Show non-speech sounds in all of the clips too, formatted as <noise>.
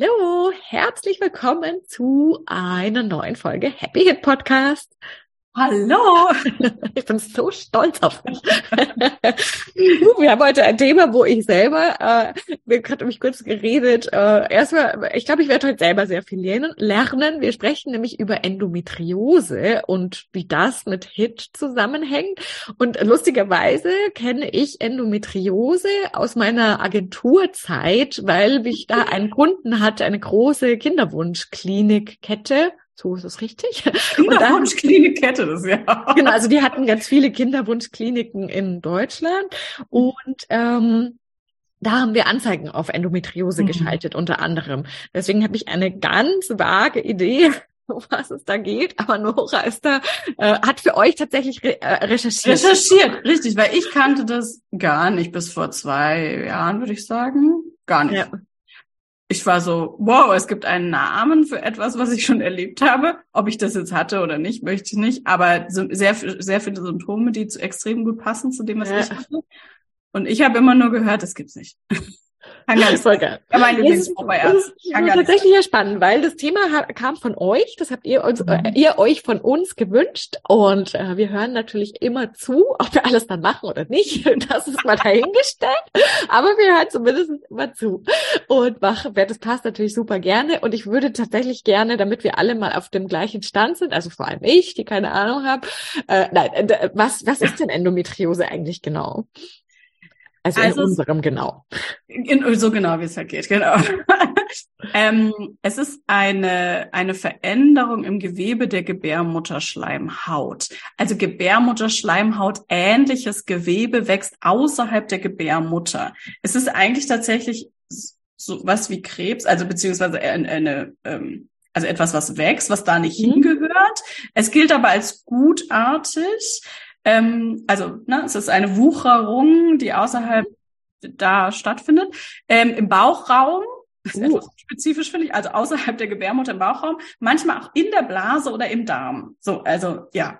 Hallo, herzlich willkommen zu einer neuen Folge Happy Hit Podcast. Hallo! <laughs> Ich bin so stolz auf mich. <laughs> Wir haben heute ein Thema, wo ich selber, äh, wir hatten mich kurz geredet, äh, erstmal, ich glaube, ich werde heute selber sehr viel lernen. Wir sprechen nämlich über Endometriose und wie das mit HIT zusammenhängt. Und lustigerweise kenne ich Endometriose aus meiner Agenturzeit, weil ich da einen Kunden hatte, eine große Kinderwunschklinikkette so ist es richtig. <laughs> Kinderwunschklinik hätte das ja. Genau, also die hatten ganz viele Kinderwunschkliniken in Deutschland und ähm, da haben wir Anzeigen auf Endometriose mhm. geschaltet, unter anderem. Deswegen habe ich eine ganz vage Idee, <laughs> um was es da geht. Aber Nora ist da, äh, hat für euch tatsächlich re äh, recherchiert. Recherchiert, richtig, weil ich kannte das gar nicht bis vor zwei Jahren, würde ich sagen. Gar nicht. Ja ich war so, wow, es gibt einen Namen für etwas, was ich schon erlebt habe. Ob ich das jetzt hatte oder nicht, möchte ich nicht. Aber sehr, sehr viele Symptome, die zu extrem gut passen zu dem, was ja. ich hatte. Und ich habe immer nur gehört, das gibt's nicht. <laughs> Kann nicht. <laughs> Voll geil. Ja, mein Lieblingsbuch bei Das ist tatsächlich ja spannend, weil das Thema kam von euch, das habt ihr uns, mhm. äh, ihr euch von uns gewünscht und äh, wir hören natürlich immer zu, ob wir alles dann machen oder nicht. <laughs> Das ist mal dahingestellt, aber wir hören zumindest immer zu und machen, wer das passt natürlich super gerne und ich würde tatsächlich gerne, damit wir alle mal auf dem gleichen Stand sind, also vor allem ich, die keine Ahnung habe, äh, nein, äh, was was ist denn Endometriose eigentlich genau? Also, also in unserem genau. In, so genau, wie es halt geht, genau. <laughs> ähm, es ist eine, eine Veränderung im Gewebe der Gebärmutterschleimhaut. Also Gebärmutterschleimhaut ähnliches Gewebe wächst außerhalb der Gebärmutter. Es ist eigentlich tatsächlich so was wie Krebs, also beziehungsweise eine, eine ähm, also etwas, was wächst, was da nicht mhm. hingehört. Es gilt aber als gutartig. Ähm, also ne, es ist eine Wucherung, die außerhalb da stattfindet. Ähm, Im Bauchraum, das ist uh. etwas spezifisch, finde ich, also außerhalb der Gebärmutter im Bauchraum, manchmal auch in der Blase oder im Darm. So, also ja.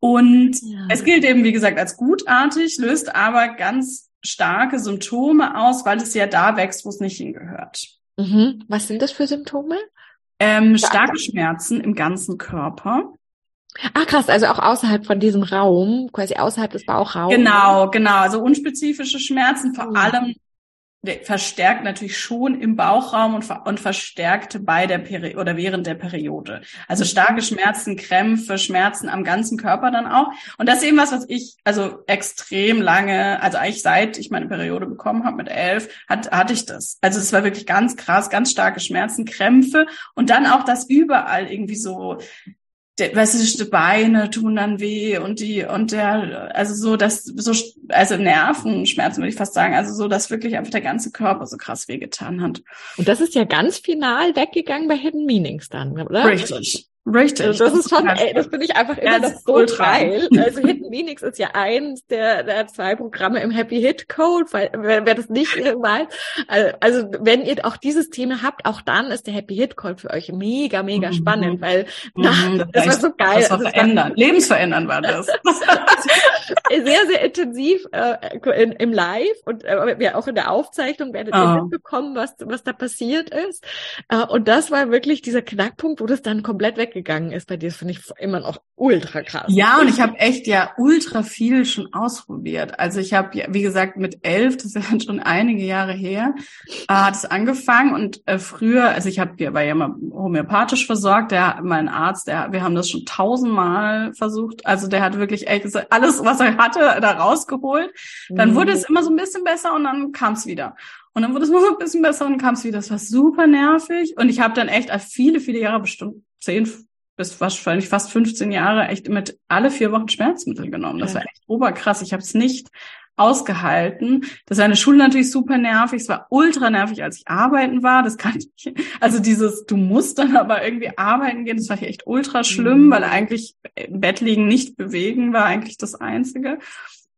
Und ja. es gilt eben, wie gesagt, als gutartig, löst aber ganz starke Symptome aus, weil es ja da wächst, wo es nicht hingehört. Mhm. Was sind das für Symptome? Ähm, starke Schmerzen im ganzen Körper. Ah, krass, also auch außerhalb von diesem Raum, quasi außerhalb des Bauchraums. Genau, genau. Also unspezifische Schmerzen, vor mhm. allem verstärkt natürlich schon im Bauchraum und, und verstärkt bei der Peri oder während der Periode. Also starke Schmerzen, Krämpfe, Schmerzen am ganzen Körper dann auch. Und das ist eben was, was ich also extrem lange, also eigentlich seit ich meine Periode bekommen habe mit elf, hat, hatte ich das. Also es war wirklich ganz krass, ganz starke Schmerzen, Krämpfe und dann auch das überall irgendwie so der, weißt du, die Beine tun dann weh und die und der, also so, dass so, also Nervenschmerzen würde ich fast sagen, also so, dass wirklich einfach der ganze Körper so krass wehgetan hat. Und das ist ja ganz final weggegangen bei Hidden Meanings dann, oder? Richtig. Richtig. Also das, ist schon, ey, das finde ich einfach immer das so geil. <laughs> Also Hidden Meanings ist ja eins der, der zwei Programme im Happy Hit Code, weil wer, wer das nicht <laughs> weiß, also wenn ihr auch dieses Thema habt, auch dann ist der Happy Hit Code für euch mega, mega spannend, weil mhm, na, das, das war so geil. Das war verändern. Lebensverändern war das. <laughs> sehr, sehr intensiv äh, in, im Live und äh, auch in der Aufzeichnung werdet ihr oh. mitbekommen, was, was da passiert ist. Äh, und das war wirklich dieser Knackpunkt, wo das dann komplett weggegangen ist bei dir. Das finde ich immer noch ultra krass. Ja, und ich habe echt ja ultra viel schon ausprobiert. Also ich habe, ja, wie gesagt, mit elf, das <laughs> ist ja schon einige Jahre her, äh, hat es angefangen und äh, früher, also ich habe, war ja immer homöopathisch versorgt, der, mein Arzt, der, wir haben das schon tausendmal versucht, also der hat wirklich echt alles, was er hatte, da rausgeholt. Dann mhm. wurde es immer so ein bisschen besser und dann kam es wieder. Und dann wurde es <laughs> mal so ein bisschen besser und kam es wieder. Das war super nervig. Und ich habe dann echt viele, viele Jahre, bestimmt zehn bis wahrscheinlich fast 15 Jahre, echt mit alle vier Wochen Schmerzmittel genommen. Das war echt oberkrass. Ich habe es nicht ausgehalten. Das war in der Schule natürlich super nervig. Es war ultra nervig, als ich arbeiten war. Das kann ich, also dieses, du musst dann aber irgendwie arbeiten gehen, das war echt ultra schlimm, mhm. weil eigentlich im Bett liegen, nicht bewegen war eigentlich das Einzige.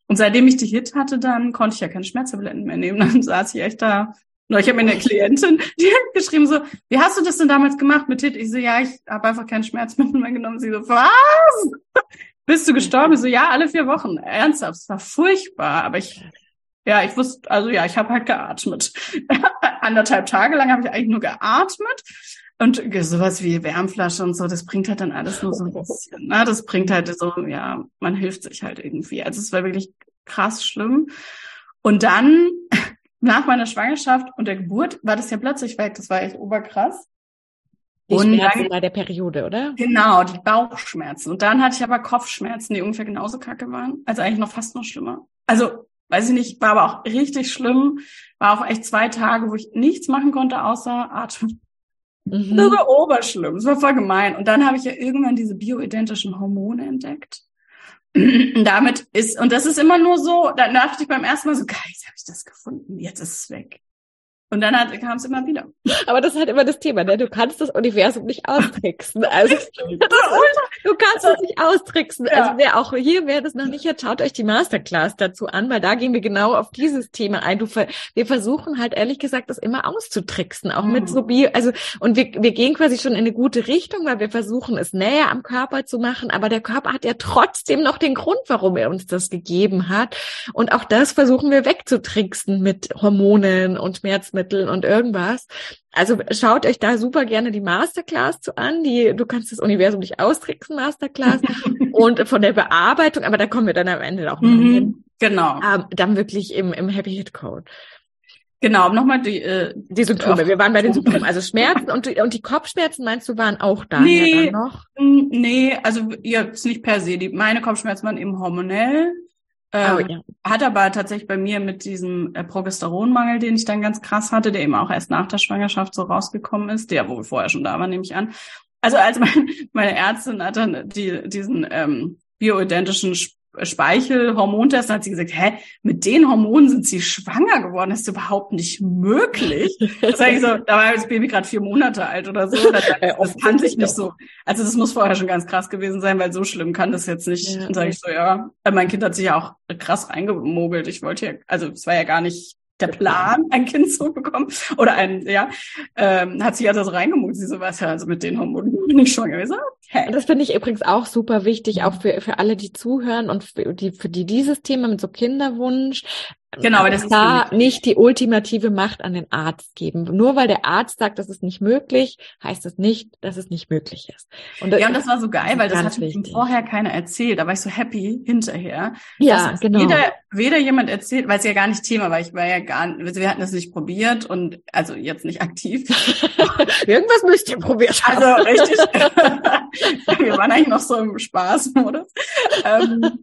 Und seitdem ich die Hit hatte, dann konnte ich ja keine Schmerztabletten mehr nehmen. <laughs> Dann saß ich echt da. Ich habe mir eine Klientin, <laughs> die hat geschrieben so, wie hast du das denn damals gemacht mit Hit? Ich so, ja, ich habe einfach kein Schmerzmittel mehr genommen. Sie so, was? Bist du gestorben? So, ja, alle vier Wochen. Ernsthaft, es war furchtbar. Aber ich, ja, ich wusste, also ja, ich habe halt geatmet. <laughs> Anderthalb Tage lang habe ich eigentlich nur geatmet. Und sowas wie Wärmflasche und so, das bringt halt dann alles nur so ein bisschen. Ne? Das bringt halt so, ja, man hilft sich halt irgendwie. Also es war wirklich krass schlimm. Und dann, nach meiner Schwangerschaft und der Geburt, war das ja plötzlich weg. Das war echt oberkrass. Die und Schmerzen dann, bei der Periode, oder? Genau, die Bauchschmerzen. Und dann hatte ich aber Kopfschmerzen, die ungefähr genauso kacke waren. Also eigentlich noch fast noch schlimmer. Also, weiß ich nicht, war aber auch richtig schlimm. War auch echt zwei Tage, wo ich nichts machen konnte, außer atmen. Mhm. Das war oberschlimm. Das war voll gemein. Und dann habe ich ja irgendwann diese bioidentischen Hormone entdeckt. <clears throat> Damit ist, und das ist immer nur so, dann dachte ich beim ersten Mal so, geil, jetzt habe ich das gefunden, jetzt ist es weg. Und dann kam es immer wieder. Aber das ist halt immer das Thema, ne? Du kannst das Universum nicht austricksen. Also <laughs> du kannst es nicht austricksen. Ja. Also wer auch hier, wer das noch nicht hat, schaut euch die Masterclass dazu an, weil da gehen wir genau auf dieses Thema ein. Du, wir versuchen halt ehrlich gesagt, das immer auszutricksen, auch mhm. mit so Bio, also und wir, wir gehen quasi schon in eine gute Richtung, weil wir versuchen, es näher am Körper zu machen, aber der Körper hat ja trotzdem noch den Grund, warum er uns das gegeben hat. Und auch das versuchen wir wegzutricksen mit Hormonen und Schmerzen Lebensmitteln und irgendwas. Also schaut euch da super gerne die Masterclass zu an. Die, du kannst das Universum nicht austricksen, Masterclass. <laughs> und von der Bearbeitung, aber da kommen wir dann am Ende auch noch mhm, hin. Genau. Ähm, dann wirklich im, im Happy Hit Code. Genau, nochmal die, äh, die Symptome. Wir waren bei den Symptomen. <laughs> Also Schmerzen und, und die Kopfschmerzen meinst du waren auch da? Nee, ja, noch? nee, also jetzt nicht per se. Die, meine Kopfschmerzen waren eben hormonell. Ähm, oh, ja. Hat aber tatsächlich bei mir mit diesem äh, Progesteronmangel, den ich dann ganz krass hatte, der eben auch erst nach der Schwangerschaft so rausgekommen ist, der wo wir vorher schon da waren, nehme ich an. Also als mein, <laughs> meine Ärztin hat dann die, diesen ähm, bioidentischen Speichelhormontest, hat sie gesagt, hä, mit den Hormonen sind sie schwanger geworden, das ist überhaupt nicht möglich. Das sag ich so, da war das Baby gerade vier Monate alt oder so. Das, <laughs> das kann sich nicht so. Also das muss vorher schon ganz krass gewesen sein, weil so schlimm kann das jetzt nicht. Ja, Dann sage ich so, ja, mein Kind hat sich ja auch krass reingemogelt. Ich wollte ja, also es war ja gar nicht der Plan, ein Kind zu bekommen oder ein, ja, ähm, hat sich also so reingemutet, sie so was ja, also mit den Hormonen <laughs> bin ich schwanger. So, hey. Das finde ich übrigens auch super wichtig, auch für, für alle, die zuhören und für die, für die dieses Thema mit so Kinderwunsch, Genau, aber das ist da nicht die ultimative Macht an den Arzt geben. Nur weil der Arzt sagt, das ist nicht möglich, heißt das nicht, dass es nicht möglich ist. Und ja, und das war so geil, weil das hat mir vorher keiner erzählt. Da war ich so happy hinterher. Ja, genau. Weder, weder jemand erzählt, weil es ja gar nicht Thema war. Ich war ja gar nicht, wir hatten das nicht probiert und also jetzt nicht aktiv. <laughs> Irgendwas müsst ihr probiert haben. Also richtig. <laughs> wir waren eigentlich noch so im Spaßmodus. Ähm,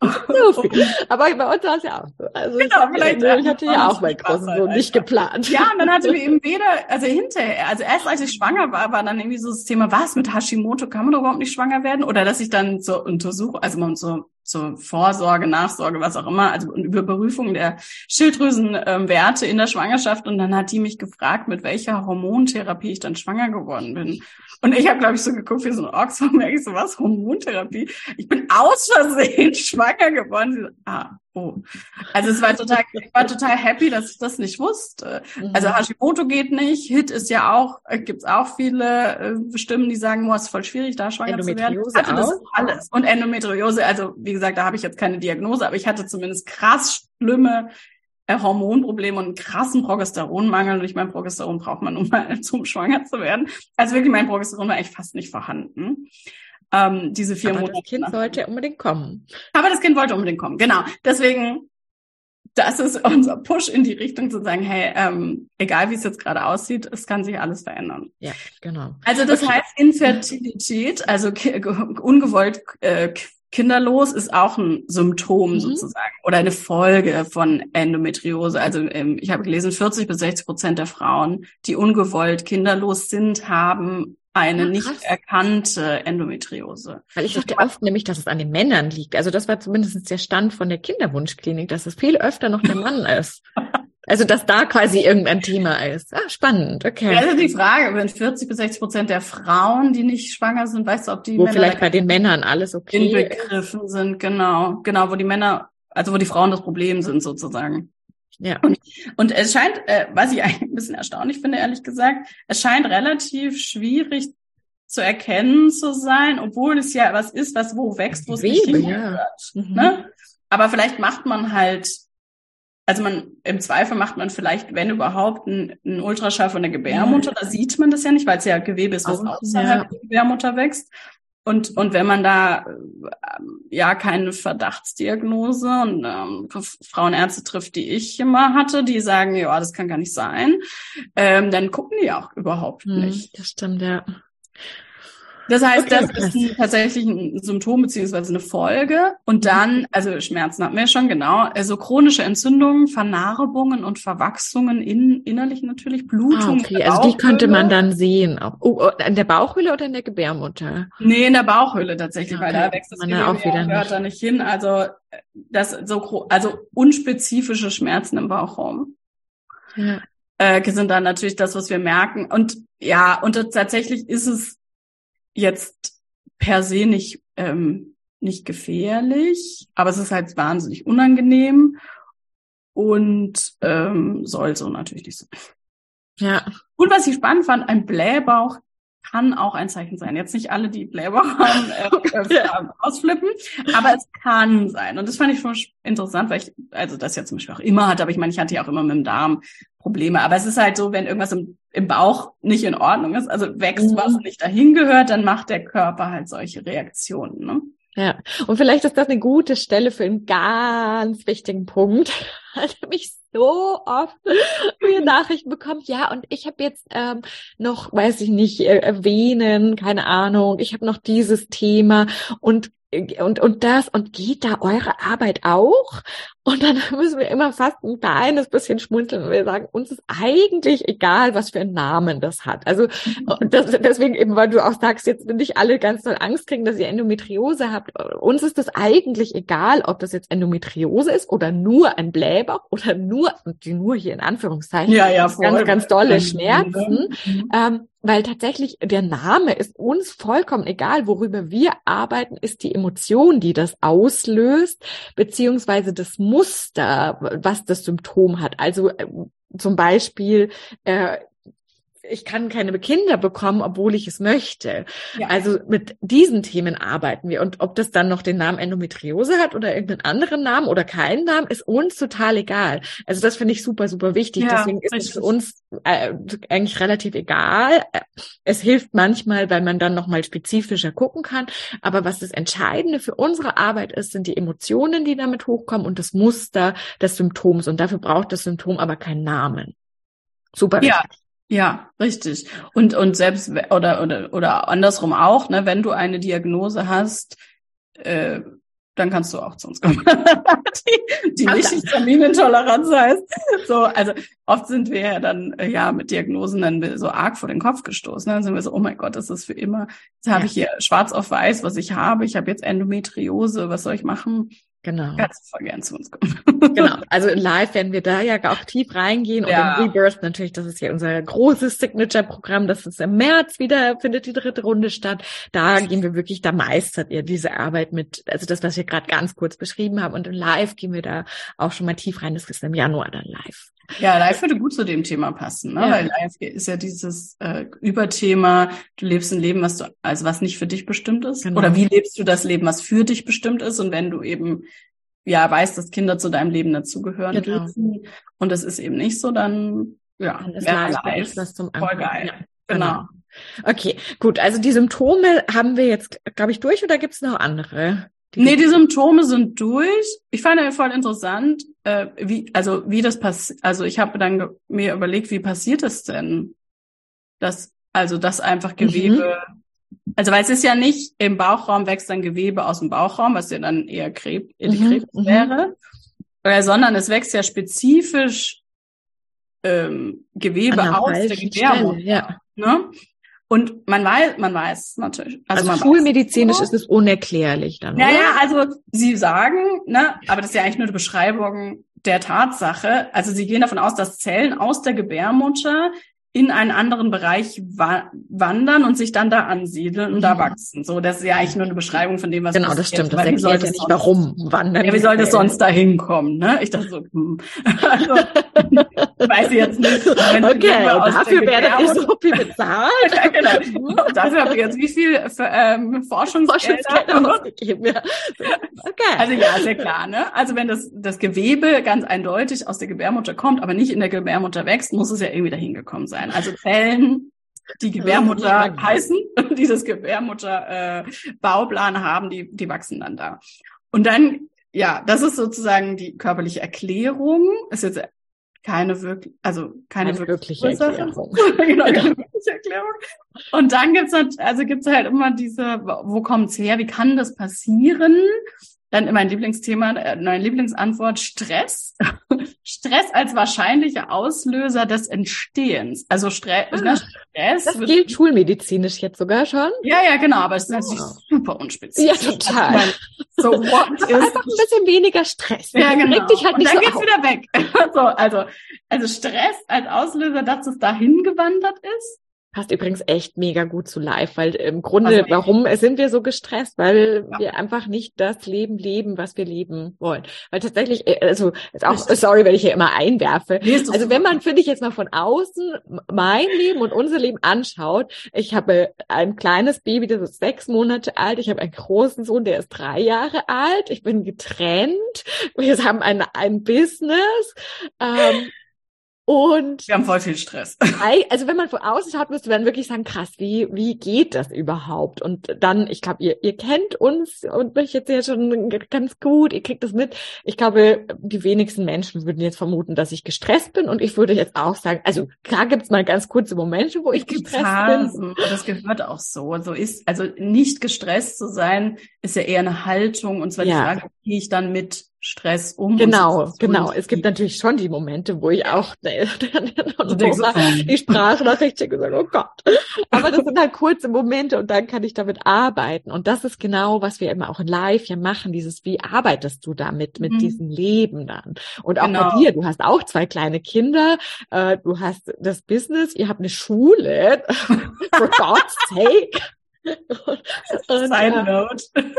so Aber bei uns war es ja auch so. Also genau, vielleicht. Ich hatte ja auch meinen großen Sohn nicht geplant. Ja, und dann hatte wir <laughs> eben weder, also hinterher, also erst als ich schwanger war, war dann irgendwie so das Thema, was mit Hashimoto, kann man überhaupt nicht schwanger werden? Oder dass ich dann zur Untersuchung, also man so zur Vorsorge, Nachsorge, was auch immer, also über Überprüfung der Schilddrüsenwerte ähm, in der Schwangerschaft. Und dann hat die mich gefragt, mit welcher Hormontherapie ich dann schwanger geworden bin. Und ich habe, glaube ich, so geguckt wie so ein Ochs, <laughs> und merke ich so, was, Hormontherapie? Ich bin aus Versehen <laughs> schwanger geworden. Sie so, ah, oh. Also es war total, ich war total happy, dass ich das nicht wusste. Mhm. Also Hashimoto geht nicht, HIT ist ja auch, äh, gibt's auch viele äh, Stimmen, die sagen, oh, ist voll schwierig, da schwanger zu werden. Ich hatte das alles. Und Endometriose, also wie gesagt, da habe ich jetzt keine Diagnose, aber ich hatte zumindest krass schlimme äh, Hormonprobleme und einen krassen Progesteronmangel. Und ich meine, Progesteron braucht man, um mal <laughs> zum schwanger zu werden. Also wirklich, mein Progesteron war eigentlich fast nicht vorhanden. Ähm, diese vier Aber Monate. Das Kind sollte unbedingt kommen. Aber das Kind wollte unbedingt kommen, genau. Deswegen, das ist unser Push in die Richtung zu sagen, hey, ähm, egal wie es jetzt gerade aussieht, es kann sich alles verändern. Ja, genau. Also das okay. heißt Infertilität, also ungewollt äh, kinderlos ist auch ein Symptom mhm. sozusagen oder eine Folge von Endometriose. Also ähm, ich habe gelesen, 40 bis 60 Prozent der Frauen, die ungewollt kinderlos sind, haben eine Ach, nicht erkannte Endometriose. Weil ich dachte oft nämlich, dass es an den Männern liegt. Also das war zumindest der Stand von der Kinderwunschklinik, dass es viel öfter noch der Mann <laughs> ist. Also dass da quasi irgendein Thema ist. Ah, spannend, okay. Ja, also die Frage, wenn 40 bis 60 Prozent der Frauen, die nicht schwanger sind, weißt du, ob die wo Männer vielleicht bei den Männern alles okay inbegriffen ist. sind, genau, genau, wo die Männer, also wo die Frauen das Problem sind sozusagen. Ja. Und, und es scheint, äh, was ich eigentlich <laughs> ein bisschen erstaunlich finde, ehrlich gesagt, es scheint relativ schwierig zu erkennen zu sein, obwohl es ja was ist, was wo wächst, wo es nicht hingehört. Ja. Mhm. Ne? Aber vielleicht macht man halt, also man im Zweifel macht man vielleicht, wenn überhaupt, einen, Ultraschall von der Gebärmutter. Mhm. Da sieht man das ja nicht, weil es ja Gewebe ist, was außerhalb ja. der Gebärmutter wächst. Und, und wenn man da äh, ja keine Verdachtsdiagnose und ähm, Frauenärzte trifft, die ich immer hatte, die sagen, ja, das kann gar nicht sein, ähm, dann gucken die auch überhaupt hm, nicht. Das stimmt, ja. Das heißt, okay, das ist ein, tatsächlich ein Symptom beziehungsweise eine Folge. Und dann, also Schmerzen hatten wir schon, genau, also chronische Entzündungen, Vernarbungen und Verwachsungen in, innerlich natürlich, Blutung. Ah, okay, also die könnte man dann sehen. Auch. Oh, oh, in der Bauchhöhle oder in der Gebärmutter? Nee, in der Bauchhöhle tatsächlich, okay. weil da wächst das Gewebe auch wieder gehört da nicht hin. Also das so also unspezifische Schmerzen im Bauchraum. Ja. Äh, sind dann natürlich das, was wir merken. Und ja, und tatsächlich ist es jetzt per se nicht, ähm, nicht gefährlich, aber es ist halt wahnsinnig unangenehm und ähm, soll so natürlich nicht sein. Ja. Und was ich spannend fand, ein Blähbauch kann auch ein Zeichen sein. Jetzt nicht alle, die Blähbauch haben, äh, <laughs> äh, ausflippen, aber es kann sein. Und das fand ich schon interessant, weil ich, also das ja zum Beispiel auch immer hatte, aber ich meine, ich hatte ja auch immer mit dem Darm Probleme. Aber es ist halt so, wenn irgendwas im, im Bauch nicht in Ordnung ist, also wächst, mhm. was nicht dahin gehört, dann macht der Körper halt solche Reaktionen. Ne? Ja, und vielleicht ist das eine gute Stelle für einen ganz wichtigen Punkt. <laughs> Ich habe mich so oft mir Nachrichten bekommen, ja, und ich habe jetzt ähm, noch, weiß ich nicht, äh, erwähnen, keine Ahnung, ich habe noch dieses Thema und und, und das, und geht da eure Arbeit auch? Und dann <laughs> müssen wir immer fast ein kleines bisschen schmunzeln und wir sagen, uns ist eigentlich egal, was für einen Namen das hat. Also <laughs> das, deswegen eben, weil du auch sagst, jetzt nicht alle ganz doll Angst kriegen, dass ihr Endometriose habt. Uns ist das eigentlich egal, ob das jetzt Endometriose ist oder nur ein Blähbauch oder nur, die nur hier in Anführungszeichen, ja, ja, ganz, ganz dolle Schmerzen. Mhm. Ähm, weil tatsächlich der Name ist uns vollkommen egal. Worüber wir arbeiten, ist die Emotion, die das auslöst, beziehungsweise das Muster, was das Symptom hat. Also äh, zum Beispiel, äh, ich kann keine Kinder bekommen, obwohl ich es möchte. Ja. Also mit diesen Themen arbeiten wir. Und ob das dann noch den Namen Endometriose hat oder irgendeinen anderen Namen oder keinen Namen, ist uns total egal. Also das finde ich super, super wichtig. Ja, Deswegen ist richtig. es für uns äh, eigentlich relativ egal. Es hilft manchmal, weil man dann nochmal spezifischer gucken kann. Aber was das Entscheidende für unsere Arbeit ist, sind die Emotionen, die damit hochkommen und das Muster des Symptoms. Und dafür braucht das Symptom aber keinen Namen. Super. Ja, ja, richtig. Und, und selbst, oder, oder, oder andersrum auch, ne, wenn du eine Diagnose hast, äh, dann kannst du auch zu uns kommen. <laughs> die die nicht Histaminintoleranz heißt. So, also oft sind wir ja dann äh, ja mit Diagnosen dann so arg vor den Kopf gestoßen. Dann sind wir so, oh mein Gott, das ist für immer. Jetzt habe ja. ich hier schwarz auf weiß, was ich habe. Ich habe jetzt Endometriose, was soll ich machen? Genau. Kannst du voll gern zu uns kommen. genau. Also live werden wir da ja auch tief reingehen. Und Ja. im Rebirth natürlich, das ist ja unser großes Signature-Programm. Das ist im März wieder, findet die dritte Runde statt. Da gehen wir wirklich, da meistert ihr diese Arbeit mit, also das, was wir gerade ganz kurz beschrieben haben. Und im Live gehen wir da auch schon mal tief rein. Das ist im Januar dann live. Ja, live würde gut zu dem Thema passen, ne? Ja. Weil live ist ja dieses äh, Überthema, du lebst ein Leben, was du, also was nicht für dich bestimmt ist. Genau. Oder wie lebst du das Leben, was für dich bestimmt ist? Und wenn du eben ja weißt, dass Kinder zu deinem Leben dazugehören Genau. dürfen und das ist eben nicht so, dann ja, Dann ist live, was zum Voll geil. Ja, Genau. Okay, gut. Also die Symptome haben wir jetzt, glaube ich, durch oder gibt es noch andere? Nee, die Symptome sind durch. Ich fand ja voll interessant, äh, wie, also wie das passiert. Also ich habe dann mir überlegt, wie passiert es denn, dass also dass einfach Gewebe, also weil es ist ja nicht im Bauchraum wächst dann Gewebe aus dem Bauchraum, was ja dann eher Krebs, Mhm, Krebs mhm. wäre, äh, sondern es wächst ja spezifisch ähm, Gewebe aus der Gebärmutter. Ja. Ne? Und man weiß, man weiß natürlich, also, Also, weiß schulmedizinisch so. ist es unerklärlich dann, Ja, oder? ja, also Sie sagen, ne, aber das ist ja eigentlich nur eine Beschreibung der Tatsache. Also Sie gehen davon aus, dass Zellen aus der Gebärmutter in einen anderen Bereich wa wandern und sich dann da ansiedeln und da Mhm. wachsen. So, das ist ja eigentlich nur eine Beschreibung von dem, was Genau, das passiert. stimmt. Das wie soll erklärt ja das nicht, warum wandern. Ja, wie soll das sonst da hinkommen, ne? Ich dachte so, hm. <laughs> Also, <laughs> weiß ich jetzt nicht. Wenn Okay, dafür ihr Gebärmutter- so viel bezahlt. Ja, <laughs> genau. Und dafür habt ihr jetzt wie viel für, ähm, Forschungsgelder? Forschungsgelder ausgegeben, ja. Okay. Also ja, ja klar, ne? Also wenn das, das Gewebe ganz eindeutig aus der Gebärmutter kommt, aber nicht in der Gebärmutter wächst, muss es ja irgendwie dahin gekommen sein. Also Zellen, die <laughs> Gebärmutter heißen, <laughs> die das Gebärmutter äh, haben, die, die wachsen dann da. Und dann, ja, das ist sozusagen die körperliche Erklärung. Ist jetzt keine wirklich, also keine, Eine wirklich wirkliche Erklärung. <laughs> genau, keine wirkliche Erklärung. Und dann gibt's halt, also gibt's halt immer diese, wo kommt's her? Wie kann das passieren? Dann immer ein Lieblingsthema, äh, meine Lieblingsantwort, Stress. <laughs> Stress als wahrscheinlicher Auslöser des Entstehens. Also Stre Ah, ne, Stress. Das gilt schulmedizinisch jetzt sogar schon. ja, ja, genau, aber es ist natürlich Wow. super unspezifisch. Ja, total. Meine, so what is Einfach ein bisschen weniger Stress. ja, genau. Reg dich halt und nicht dann so geht's auf. wieder weg. <laughs> so, also, also Stress als Auslöser, dass es dahin gewandert ist. Passt übrigens echt mega gut zu live, weil im Grunde, Also warum sind wir so gestresst? Weil Ja. wir einfach nicht das Leben leben, was wir leben wollen. Weil tatsächlich, äh, also ist auch, sorry, wenn ich hier immer einwerfe. Also wenn man, finde ich, jetzt mal von außen mein Leben und unser Leben anschaut, ich habe ein kleines Baby, das ist sechs Monate alt, ich habe einen großen Sohn, der ist drei Jahre alt, ich bin getrennt, wir haben ein, ein Business, ähm, und Wir haben voll viel Stress. <laughs> Also wenn man von außen schaut, müsste man wirklich sagen, krass, wie, wie geht das überhaupt? Und dann, ich glaube, ihr, ihr kennt uns und mich jetzt ja schon ganz gut, ihr kriegt das mit. Ich glaube, die wenigsten Menschen würden jetzt vermuten, dass ich gestresst bin. Und ich würde jetzt auch sagen, also klar gibt's mal ganz kurze Momente, wo ich gestresst bin. Phasen. Das gehört auch so. So ist, also nicht gestresst zu sein, ist ja eher eine Haltung. Und zwar Ja. die Frage, wie gehe ich dann mit Stress um? Genau, genau. Es gibt natürlich schon die Momente, wo ich auch <laughs> so, die Sprachnachricht schicke und sage, oh Gott. Aber das sind halt kurze Momente und dann kann ich damit arbeiten. Und das ist genau, was wir immer auch in Live ja machen, dieses, wie arbeitest du damit, mit Mhm. diesem Leben dann? Und auch Genau. bei dir, du hast auch zwei kleine Kinder, äh, du hast das Business, ihr habt eine Schule, <laughs> for God's sake. <laughs> Und, Side äh, note. <laughs>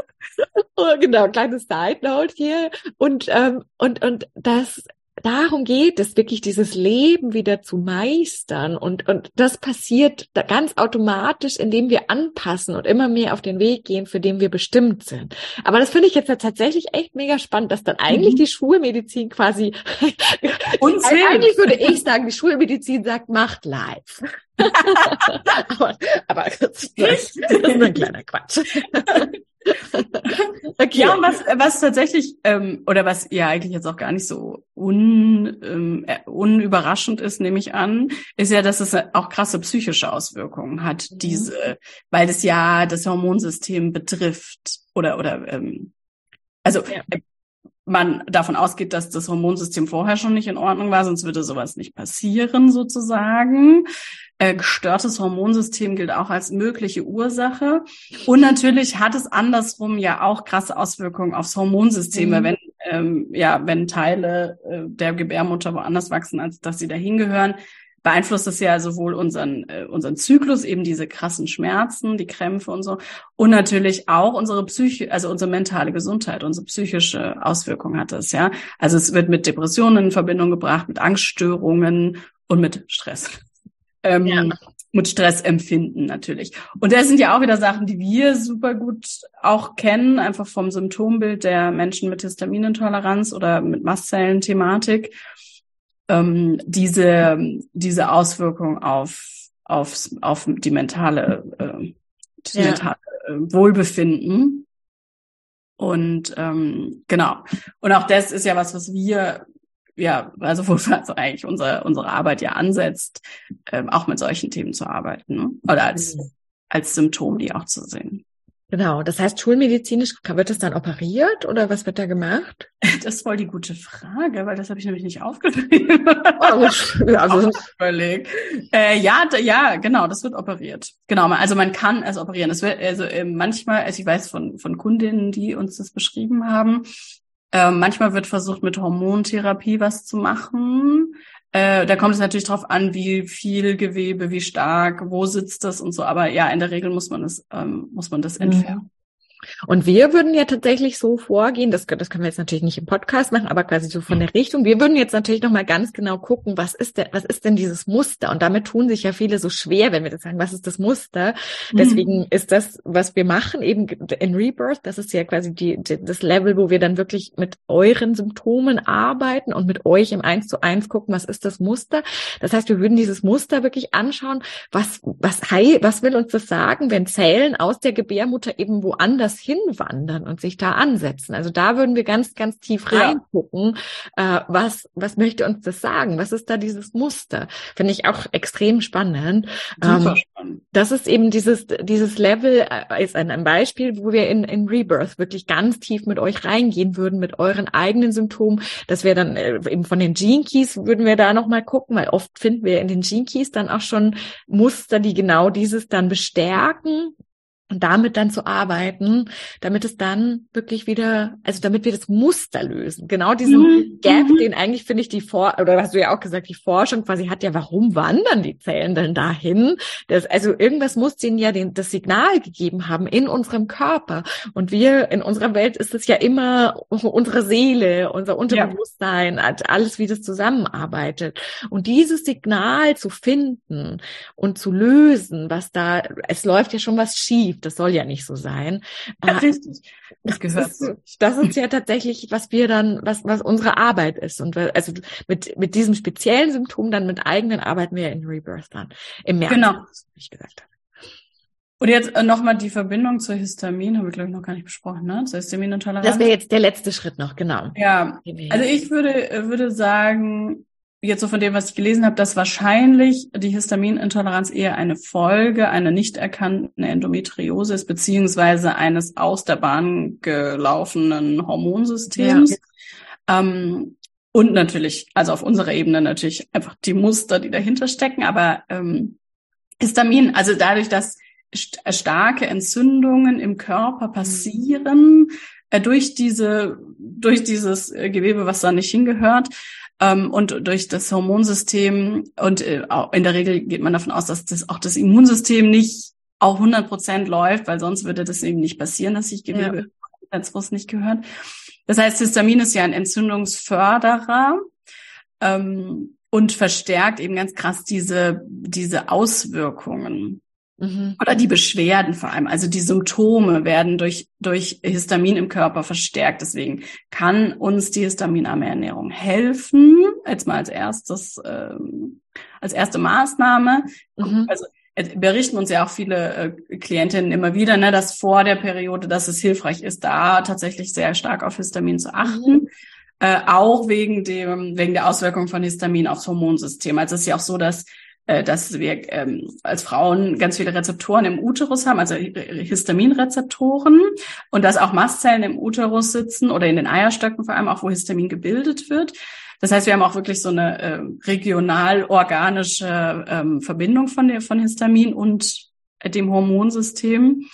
Oh, genau, kleines Side Note hier. Und, ähm, und, und das, darum geht es, wirklich dieses Leben wieder zu meistern. Und, und das passiert ganz automatisch, indem wir anpassen und immer mehr auf den Weg gehen, für den wir bestimmt sind. Aber das finde ich jetzt tatsächlich echt mega spannend, dass dann eigentlich Mhm. die Schulmedizin quasi, <laughs> Uns eigentlich würde ich sagen, die Schulmedizin sagt, macht live. <laughs> <laughs> aber, aber das ist, das ist ein kleiner Quatsch. <laughs> okay. Ja, und was, was tatsächlich, ähm, oder was ja eigentlich jetzt auch gar nicht so un, ähm, äh, unüberraschend ist, nehme ich an, ist ja, dass es auch krasse psychische Auswirkungen hat, Mhm. diese, weil es ja das Hormonsystem betrifft oder, oder, ähm, also, Ja. äh, man davon ausgeht, dass das Hormonsystem vorher schon nicht in Ordnung war, sonst würde sowas nicht passieren sozusagen. Äh, gestörtes Hormonsystem gilt auch als mögliche Ursache. Und natürlich hat es andersrum ja auch krasse Auswirkungen aufs Hormonsystem, mhm. wenn ähm, ja wenn Teile äh, der Gebärmutter woanders wachsen, als dass sie dahin gehören, beeinflusst es ja sowohl unseren, äh, unseren Zyklus, eben diese krassen Schmerzen, die Krämpfe und so, und natürlich auch unsere Psyche, also unsere mentale Gesundheit, unsere psychische Auswirkung hat es, ja. Also es wird mit Depressionen in Verbindung gebracht, mit Angststörungen und mit Stress. Ähm, ja. Mit Stressempfinden natürlich. Und das sind ja auch wieder Sachen, die wir super gut auch kennen, einfach vom Symptombild der Menschen mit Histaminintoleranz oder mit Mastzellenthematik ähm, diese, diese Auswirkung auf, auf, auf die mentale, äh, das ja. mentale äh, Wohlbefinden. Und ähm, genau. Und auch das ist ja was, was wir ja, also wo also eigentlich unsere, unsere Arbeit ja ansetzt, ähm, auch mit solchen Themen zu arbeiten. Ne? Oder als, mhm. als Symptom die auch zu sehen. Genau, das heißt, schulmedizinisch wird es dann operiert oder was wird da gemacht? <laughs> Das ist voll die gute Frage, weil das habe ich nämlich nicht aufgeschrieben. <laughs> Oh, also <laughs> überlegt. Äh, ja, ja, genau, das wird operiert. Genau, also man kann es operieren. Es wird also äh, manchmal, also ich weiß von von Kundinnen, die uns das beschrieben haben, äh, manchmal wird versucht mit Hormontherapie was zu machen. Äh, da kommt es natürlich drauf an, wie viel Gewebe, wie stark, wo sitzt das und so. Aber ja, in der Regel muss man das, ähm, muss man das mhm. entfernen. Und wir würden ja tatsächlich so vorgehen, das, das können wir jetzt natürlich nicht im Podcast machen, aber quasi so von der Richtung. Wir würden jetzt natürlich nochmal ganz genau gucken, was ist denn, was ist denn dieses Muster? Und damit tun sich ja viele so schwer, wenn wir das sagen, was ist das Muster? Mhm. Deswegen ist das, was wir machen, eben in Rebirth, das ist ja quasi die, die, das Level, wo wir dann wirklich mit euren Symptomen arbeiten und mit euch im Eins zu eins gucken, was ist das Muster? Das heißt, wir würden dieses Muster wirklich anschauen, was, was, was will uns das sagen, wenn Zellen aus der Gebärmutter eben woanders woanders hinwandern und sich da ansetzen. Also da würden wir ganz, ganz tief reingucken, ja. äh, was, was möchte uns das sagen? Was ist da dieses Muster? Finde ich auch extrem spannend. Super ähm, spannend. Das ist eben dieses, dieses Level, äh, ist ein, ein Beispiel, wo wir in, in Rebirth wirklich ganz tief mit euch reingehen würden, mit euren eigenen Symptomen. Das wäre dann äh, eben von den Gene Keys würden wir da nochmal gucken, weil oft finden wir in den Gene Keys dann auch schon Muster, die genau dieses dann bestärken und damit dann zu arbeiten, damit es dann wirklich wieder, also damit wir das Muster lösen. Genau diesen mhm. Gap, mhm. den eigentlich finde ich die Vor, oder hast du ja auch gesagt, die Forschung quasi hat ja, warum wandern die Zellen denn dahin? Das, also irgendwas muss denen ja den, das Signal gegeben haben in unserem Körper. Und wir, in unserer Welt ist es ja immer unsere Seele, unser Unterbewusstsein, ja. alles, wie das zusammenarbeitet. Und dieses Signal zu finden und zu lösen, was da, es läuft ja schon was schief das soll ja nicht so sein. Ja, äh, richtig. Das gehört ist, das ist ja tatsächlich, was wir dann, was, was unsere Arbeit ist. Und wir, also mit, mit diesem speziellen Symptom dann mit eigenen arbeiten wir in Rebirth dann. Im März, genau. wie ich gesagt habe. Und jetzt äh, nochmal die Verbindung zur Histamin, habe ich glaube ich noch gar nicht besprochen, ne? Zur Histaminintoleranz. Das wäre jetzt der letzte Schritt noch, genau. Ja, also ich würde, äh, würde sagen, jetzt so von dem, was ich gelesen habe, dass wahrscheinlich die Histaminintoleranz eher eine Folge einer nicht erkannten Endometriose ist, beziehungsweise eines aus der Bahn gelaufenen Hormonsystems. Ja. Ähm, und natürlich, also auf unserer Ebene natürlich einfach die Muster, die dahinter stecken, aber ähm, Histamin, also dadurch, dass st starke Entzündungen im Körper passieren, äh, durch diese, durch dieses äh, Gewebe, was da nicht hingehört, und durch das Hormonsystem und äh, in der Regel geht man davon aus, dass das auch das Immunsystem nicht auch 100 Prozent läuft, weil sonst würde das eben nicht passieren, dass sich Gewebe ja. nicht gehört. Das heißt, Histamin ist ja ein Entzündungsförderer ähm, und verstärkt eben ganz krass diese diese Auswirkungen. Mhm. Oder die Beschwerden vor allem, also die Symptome werden durch, durch Histamin im Körper verstärkt. Deswegen kann uns die histaminarme Ernährung helfen, jetzt mal als erstes, ähm, als erste Maßnahme. Mhm. Also berichten uns ja auch viele äh, Klientinnen immer wieder, ne, dass vor der Periode, dass es hilfreich ist, da tatsächlich sehr stark auf Histamin zu achten. Mhm. Äh, auch wegen dem, wegen der Auswirkung von Histamin aufs Hormonsystem. Also es ist ja auch so, dass äh, dass wir ähm, als Frauen ganz viele Rezeptoren im Uterus haben, also Histaminrezeptoren und dass auch Mastzellen im Uterus sitzen oder in den Eierstöcken vor allem auch, wo Histamin gebildet wird. Das heißt, wir haben auch wirklich so eine äh, regional organische ähm, Verbindung von der von Histamin und dem Hormonsystem.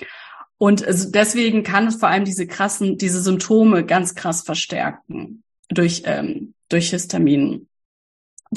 Und deswegen kann es vor allem diese krassen, diese Symptome ganz krass verstärken durch ähm, durch Histamin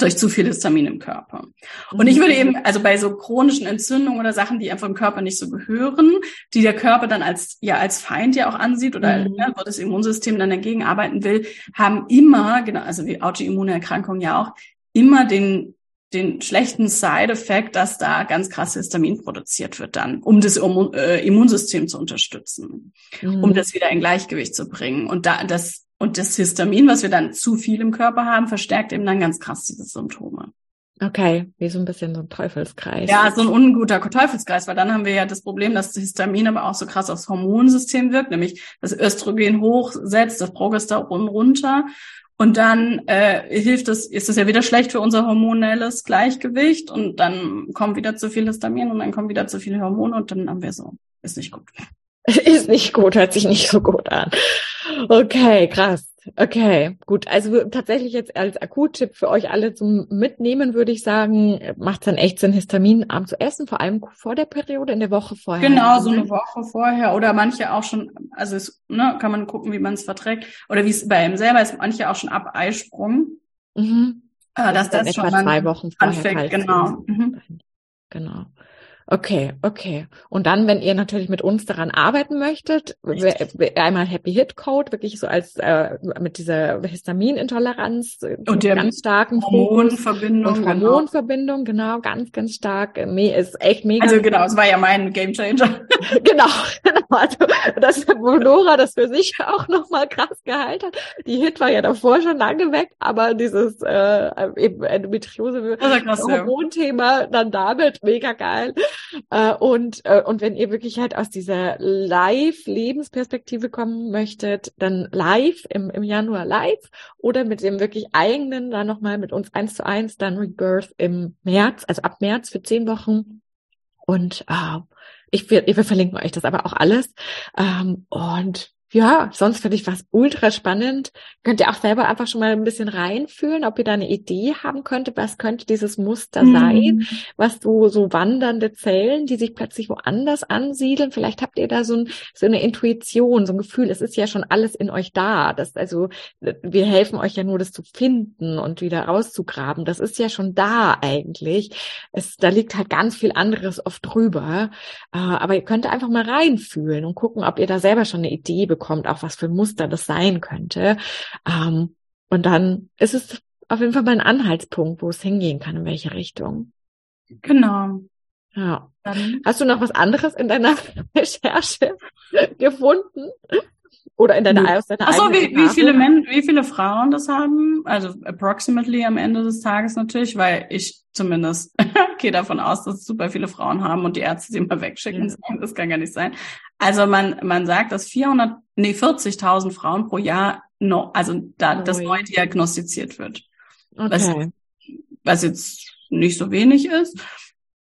durch zu viel Histamin im Körper. Und ich würde eben, also bei so chronischen Entzündungen oder Sachen, die einfach im Körper nicht so gehören, die der Körper dann als, ja, als Feind ja auch ansieht oder mhm. ja, wo das Immunsystem dann dagegen arbeiten will, haben immer, genau, also wie Autoimmunerkrankungen ja auch, immer den, den schlechten Side-Effekt, dass da ganz krass Histamin produziert wird dann, um das äh, Immunsystem zu unterstützen, mhm. um das wieder in Gleichgewicht zu bringen. Und da, das und das Histamin, was wir dann zu viel im Körper haben, verstärkt eben dann ganz krass diese Symptome. Okay, wie so ein bisschen so ein Teufelskreis. Ja, so ein unguter Teufelskreis, weil dann haben wir ja das Problem, dass das Histamin aber auch so krass aufs Hormonsystem wirkt, nämlich das Östrogen hochsetzt, das Progesteron runter. Und dann äh, hilft es, ist es ja wieder schlecht für unser hormonelles Gleichgewicht und dann kommt wieder zu viel Histamin und dann kommen wieder zu viele Hormone und dann haben wir so, ist nicht gut. <laughs> Ist nicht gut, hört sich nicht so gut an. Okay, krass. Okay, gut. Also tatsächlich jetzt als Akuttipp für euch alle zum Mitnehmen würde ich sagen, macht es dann echt Sinn, Histaminarm zu essen, vor allem vor der Periode, in der Woche vorher. Genau, so eine Woche vorher oder manche auch schon, also es, ne, kann man gucken, wie man es verträgt oder wie es bei ihm selber ist, manche auch schon ab Eisprung. Mhm. Äh, dass das, das schon zwei Wochen vorher anfängt, genau. Mhm. Genau. Okay, okay. Und dann, wenn ihr natürlich mit uns daran arbeiten möchtet, einmal Happy Hit Code, wirklich so als äh, mit dieser Histaminintoleranz äh, und der ganz starken Hormonverbindung, und genau. Hormonverbindung, genau. genau, ganz, ganz stark. Me ist echt mega. Also genau, es war ja mein Gamechanger. <laughs> genau, genau. Also das wo Nora das für sich auch nochmal krass geheilt hat. Die Hit war ja davor schon lange weg, aber dieses äh, eben Endometriose Hormonthema dann damit mega geil. Äh, und, äh, und wenn ihr wirklich halt aus dieser Live-Lebensperspektive kommen möchtet, dann live im, im Januar live oder mit dem wirklich eigenen, dann nochmal mit uns eins zu eins, dann Rebirth im März, also ab März für zehn Wochen. Und äh, ich, wir, wir verlinken euch das aber auch alles. Ähm, und ja, sonst finde ich was ultra spannend. Könnt ihr auch selber einfach schon mal ein bisschen reinfühlen, ob ihr da eine Idee haben könntet, was könnte dieses Muster mhm. sein, was so, so wandernde Zellen, die sich plötzlich woanders ansiedeln. Vielleicht habt ihr da so, ein, so eine Intuition, so ein Gefühl, es ist ja schon alles in euch da. Das, also, wir helfen euch ja nur, das zu finden und wieder rauszugraben. Das ist ja schon da eigentlich. Es, da liegt halt ganz viel anderes oft drüber. Äh, aber ihr könnt einfach mal reinfühlen und gucken, ob ihr da selber schon eine Idee bekommt bekommt, auch was für Muster das sein könnte. Ähm, und dann ist es auf jeden Fall mal ein Anhaltspunkt, wo es hingehen kann, in welche Richtung. Genau. Ja. Dann. Hast du noch was anderes in deiner <laughs> Recherche gefunden? Oder in deiner, aus deiner Achso, wie, wie viele Men wie viele Frauen das haben? Also approximately am Ende des Tages natürlich, weil ich zumindest <laughs> gehe davon aus, dass es super viele Frauen haben und die Ärzte sie mal wegschicken. Ja. Das kann gar nicht sein. Also man, man sagt, dass 400, nee, 40.000 Frauen pro Jahr no, also da, oh, das neu diagnostiziert wird. Okay. Was, was jetzt nicht so wenig ist.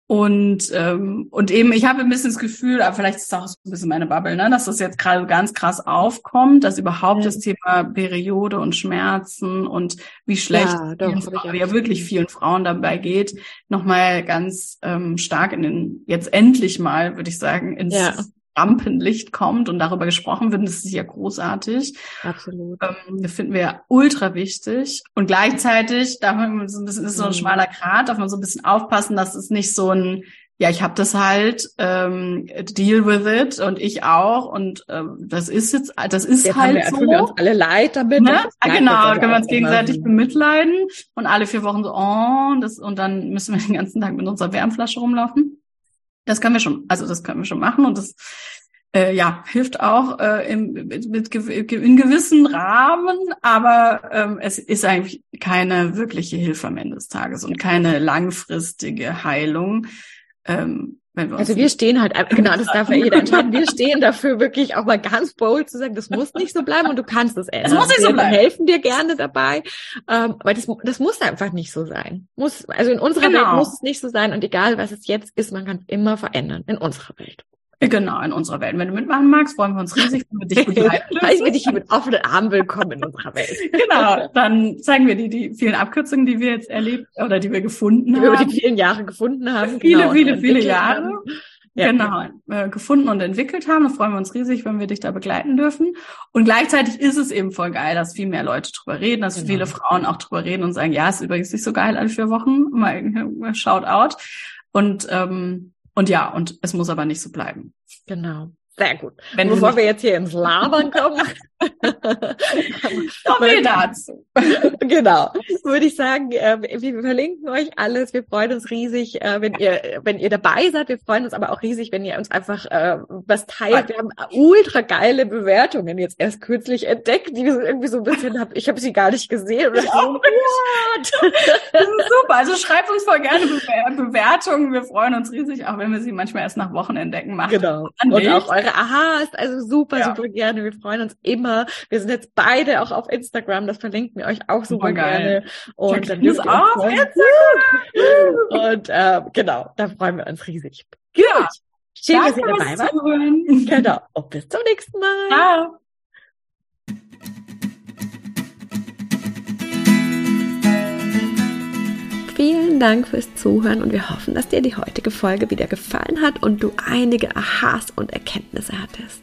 Und, ähm, und eben, ich habe ein bisschen das Gefühl, aber vielleicht ist es auch so ein bisschen meine Bubble, ne, dass das jetzt gerade ganz krass aufkommt, dass überhaupt ja. das Thema Periode und Schmerzen und wie schlecht ja, doch, ja wirklich vielen Frauen dabei geht, nochmal ganz ähm, stark in den, jetzt endlich mal, würde ich sagen, ins ja. Rampenlicht kommt und darüber gesprochen wird. Das ist ja großartig. Absolut. Ähm, das finden wir ultra wichtig. Und gleichzeitig darf man so ein bisschen, ist so ein mhm. schmaler Grat, darf man so ein bisschen aufpassen, dass es nicht so ein, ja, ich habe das halt, ähm, deal with it und ich auch und ähm, das ist jetzt, das ist jetzt halt wir, so. Wir uns alle leid damit. Ne? Ja, genau, können wir uns gegenseitig immer. bemitleiden und alle vier Wochen so, oh, das und dann müssen wir den ganzen Tag mit unserer Wärmflasche rumlaufen. Das können wir schon, also das können wir schon machen und das äh, ja hilft auch äh, im, mit, mit in gewissen Rahmen, aber ähm, es ist eigentlich keine wirkliche Hilfe am Ende des Tages und keine langfristige Heilung. Ähm, wenn wir also wir stehen halt, genau, das darf ja jeder entscheiden. Wir stehen dafür wirklich auch mal ganz bold zu sagen, das muss nicht so bleiben und du kannst es ändern. Es muss nicht so bleiben. Wir helfen dir gerne dabei, ähm, aber das, das muss einfach nicht so sein. Muss, also in unserer genau. Welt muss es nicht so sein und egal was es jetzt ist, man kann es immer verändern in unserer Welt. Genau, in unserer Welt. Wenn du mitmachen magst, freuen wir uns riesig, wenn wir dich begleiten. Heißen wir dich hier mit offenen Armen willkommen in unserer Welt. <laughs> genau, dann zeigen wir dir die vielen Abkürzungen, die wir jetzt erlebt oder die wir gefunden die haben. Über die vielen Jahre gefunden haben. Viele, genau, viele, viele Jahre. Ja, genau. Äh, gefunden und entwickelt haben. Da freuen wir uns riesig, wenn wir dich da begleiten dürfen. Und gleichzeitig ist es eben voll geil, dass viel mehr Leute drüber reden, dass genau. viele Frauen auch drüber reden und sagen, ja, ist übrigens nicht so geil alle vier Wochen. Mal, mal shout out. Und ähm, und ja, und es muss aber nicht so bleiben. Genau. Sehr gut. Wenn Bevor wir jetzt hier ins Labern kommen, <laughs> <laughs> kommen wir dazu. <laughs> genau. <laughs> Würde ich sagen, äh, wir verlinken euch alles. Wir freuen uns riesig, äh, wenn ihr, wenn ihr dabei seid. Wir freuen uns aber auch riesig, wenn ihr uns einfach äh, was teilt. Wir haben ultra geile Bewertungen jetzt erst kürzlich entdeckt, die irgendwie so ein bisschen hab, ich habe sie gar nicht gesehen. So, das ist super. Also schreibt uns voll gerne Bewertungen. Wir freuen uns riesig, auch wenn wir sie manchmal erst nach Wochen entdecken machen. Genau. Und auch eure Aha ist also super, ja. super gerne. Wir freuen uns immer. Wir sind jetzt beide auch auf Instagram. Das verlinken wir euch auch super gerne. Und dann dürft ihr auf Instagram. Und äh, genau, da freuen wir uns riesig. Gut. Ja. Schön, dass ihr dabei wart. Genau. Und bis zum nächsten Mal. Ciao. Vielen Dank fürs Zuhören und wir hoffen, dass dir die heutige Folge wieder gefallen hat und du einige Aha's und Erkenntnisse hattest.